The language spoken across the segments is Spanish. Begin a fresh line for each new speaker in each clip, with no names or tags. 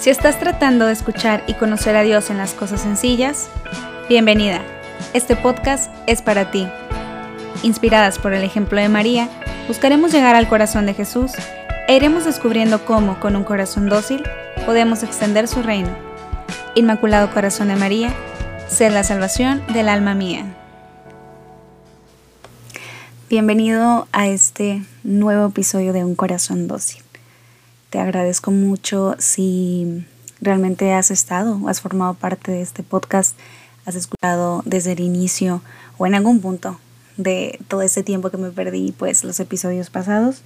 Si estás tratando de escuchar y conocer a Dios en las cosas sencillas, bienvenida. Este podcast es para ti. Inspiradas por el ejemplo de María, buscaremos llegar al corazón de Jesús e iremos descubriendo cómo, con un corazón dócil, podemos extender su reino. Inmaculado Corazón de María, sé la salvación del alma mía. Bienvenido a este nuevo episodio de Un Corazón Dócil. Te agradezco mucho si realmente has estado has formado parte de este podcast, has escuchado desde el inicio o en algún punto de todo este tiempo que me perdí, pues los episodios pasados.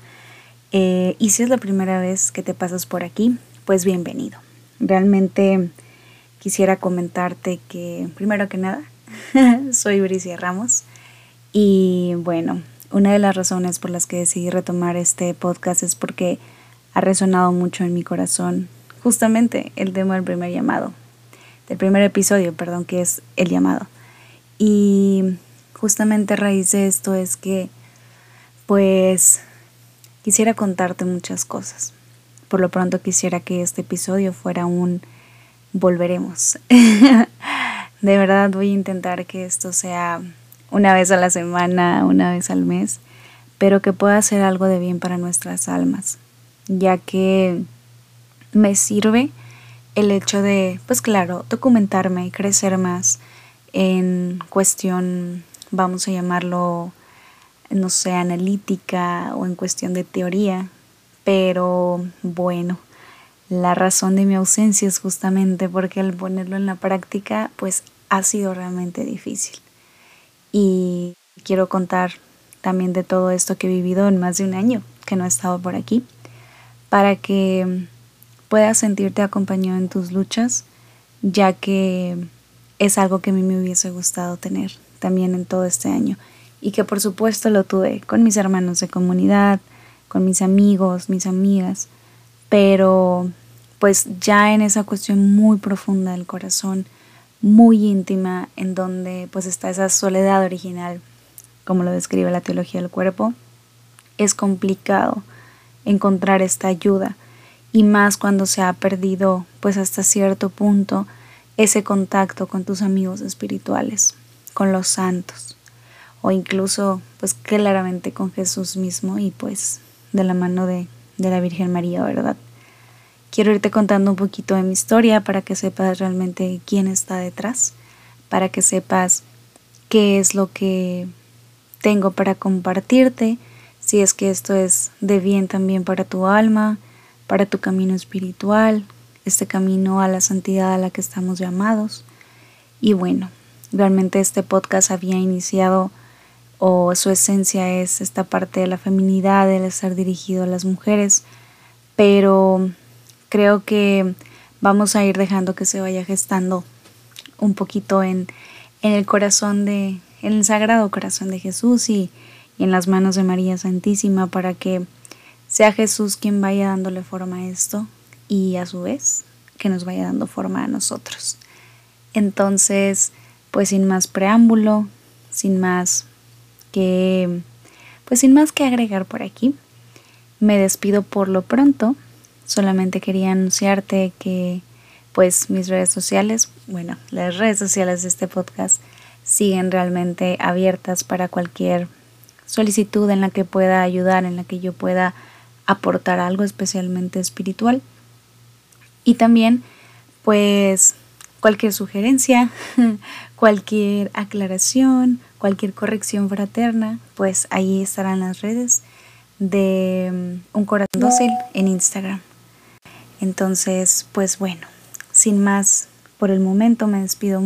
Eh, y si es la primera vez que te pasas por aquí, pues bienvenido. Realmente quisiera comentarte que, primero que nada, soy Bricia Ramos. Y bueno, una de las razones por las que decidí retomar este podcast es porque ha resonado mucho en mi corazón justamente el tema del primer llamado, del primer episodio, perdón, que es el llamado. Y justamente a raíz de esto es que, pues, quisiera contarte muchas cosas. Por lo pronto quisiera que este episodio fuera un volveremos. de verdad voy a intentar que esto sea una vez a la semana, una vez al mes, pero que pueda ser algo de bien para nuestras almas ya que me sirve el hecho de, pues claro, documentarme y crecer más en cuestión, vamos a llamarlo, no sé, analítica o en cuestión de teoría, pero bueno, la razón de mi ausencia es justamente porque al ponerlo en la práctica, pues ha sido realmente difícil. Y quiero contar también de todo esto que he vivido en más de un año que no he estado por aquí para que puedas sentirte acompañado en tus luchas, ya que es algo que a mí me hubiese gustado tener también en todo este año. Y que por supuesto lo tuve con mis hermanos de comunidad, con mis amigos, mis amigas, pero pues ya en esa cuestión muy profunda del corazón, muy íntima, en donde pues está esa soledad original, como lo describe la teología del cuerpo, es complicado encontrar esta ayuda y más cuando se ha perdido pues hasta cierto punto ese contacto con tus amigos espirituales, con los santos o incluso pues claramente con Jesús mismo y pues de la mano de, de la Virgen María, ¿verdad? Quiero irte contando un poquito de mi historia para que sepas realmente quién está detrás, para que sepas qué es lo que tengo para compartirte si es que esto es de bien también para tu alma, para tu camino espiritual, este camino a la santidad a la que estamos llamados. Y bueno, realmente este podcast había iniciado o su esencia es esta parte de la feminidad, el estar dirigido a las mujeres, pero creo que vamos a ir dejando que se vaya gestando un poquito en, en el corazón de, en el sagrado corazón de Jesús y y en las manos de María Santísima para que sea Jesús quien vaya dándole forma a esto y a su vez que nos vaya dando forma a nosotros. Entonces, pues sin más preámbulo, sin más que pues sin más que agregar por aquí, me despido por lo pronto. Solamente quería anunciarte que pues mis redes sociales, bueno, las redes sociales de este podcast siguen realmente abiertas para cualquier solicitud en la que pueda ayudar, en la que yo pueda aportar algo especialmente espiritual. Y también, pues, cualquier sugerencia, cualquier aclaración, cualquier corrección fraterna, pues ahí estarán las redes de mm, Un Corazón Dócil en Instagram. Entonces, pues bueno, sin más, por el momento me despido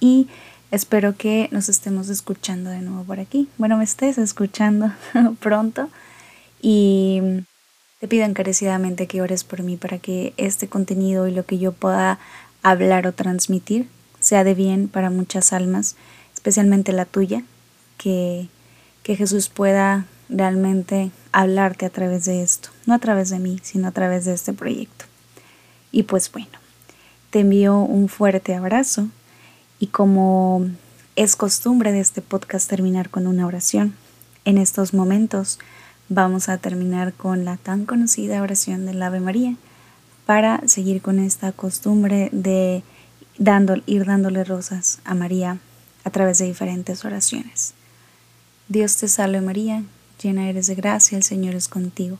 y Espero que nos estemos escuchando de nuevo por aquí. Bueno, me estés escuchando pronto y te pido encarecidamente que ores por mí para que este contenido y lo que yo pueda hablar o transmitir sea de bien para muchas almas, especialmente la tuya, que, que Jesús pueda realmente hablarte a través de esto, no a través de mí, sino a través de este proyecto. Y pues bueno, te envío un fuerte abrazo y como es costumbre de este podcast terminar con una oración, en estos momentos vamos a terminar con la tan conocida oración del Ave María para seguir con esta costumbre de ir dándole rosas a María a través de diferentes oraciones. Dios te salve María, llena eres de gracia, el Señor es contigo.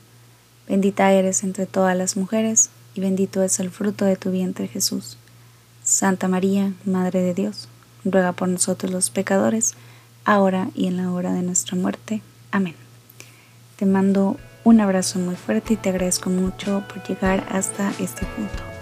Bendita eres entre todas las mujeres, y bendito es el fruto de tu vientre Jesús. Santa María, Madre de Dios, ruega por nosotros los pecadores, ahora y en la hora de nuestra muerte. Amén. Te mando un abrazo muy fuerte y te agradezco mucho por llegar hasta este punto.